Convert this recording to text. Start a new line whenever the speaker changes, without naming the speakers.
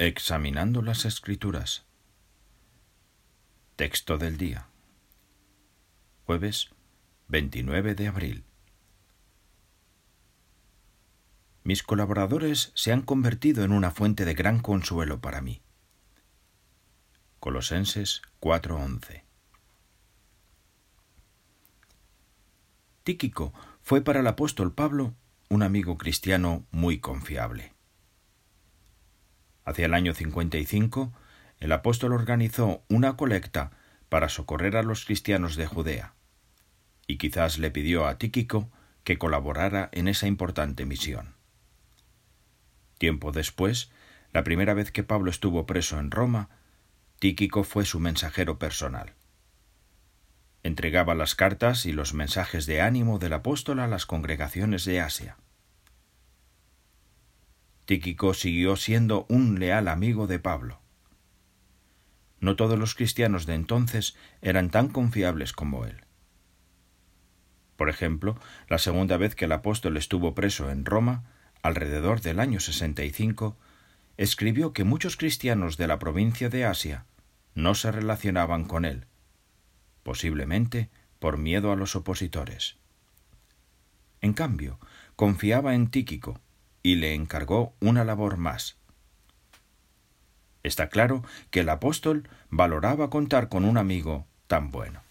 Examinando las Escrituras. Texto del día. Jueves 29 de abril. Mis colaboradores se han convertido en una fuente de gran consuelo para mí. Colosenses 4:11. Tíquico fue para el apóstol Pablo un amigo cristiano muy confiable. Hacia el año 55, el apóstol organizó una colecta para socorrer a los cristianos de Judea, y quizás le pidió a Tíquico que colaborara en esa importante misión. Tiempo después, la primera vez que Pablo estuvo preso en Roma, Tíquico fue su mensajero personal. Entregaba las cartas y los mensajes de ánimo del apóstol a las congregaciones de Asia. Tíquico siguió siendo un leal amigo de Pablo. No todos los cristianos de entonces eran tan confiables como él. Por ejemplo, la segunda vez que el apóstol estuvo preso en Roma, alrededor del año 65, escribió que muchos cristianos de la provincia de Asia no se relacionaban con él, posiblemente por miedo a los opositores. En cambio, confiaba en Tíquico, y le encargó una labor más. Está claro que el apóstol valoraba contar con un amigo tan bueno.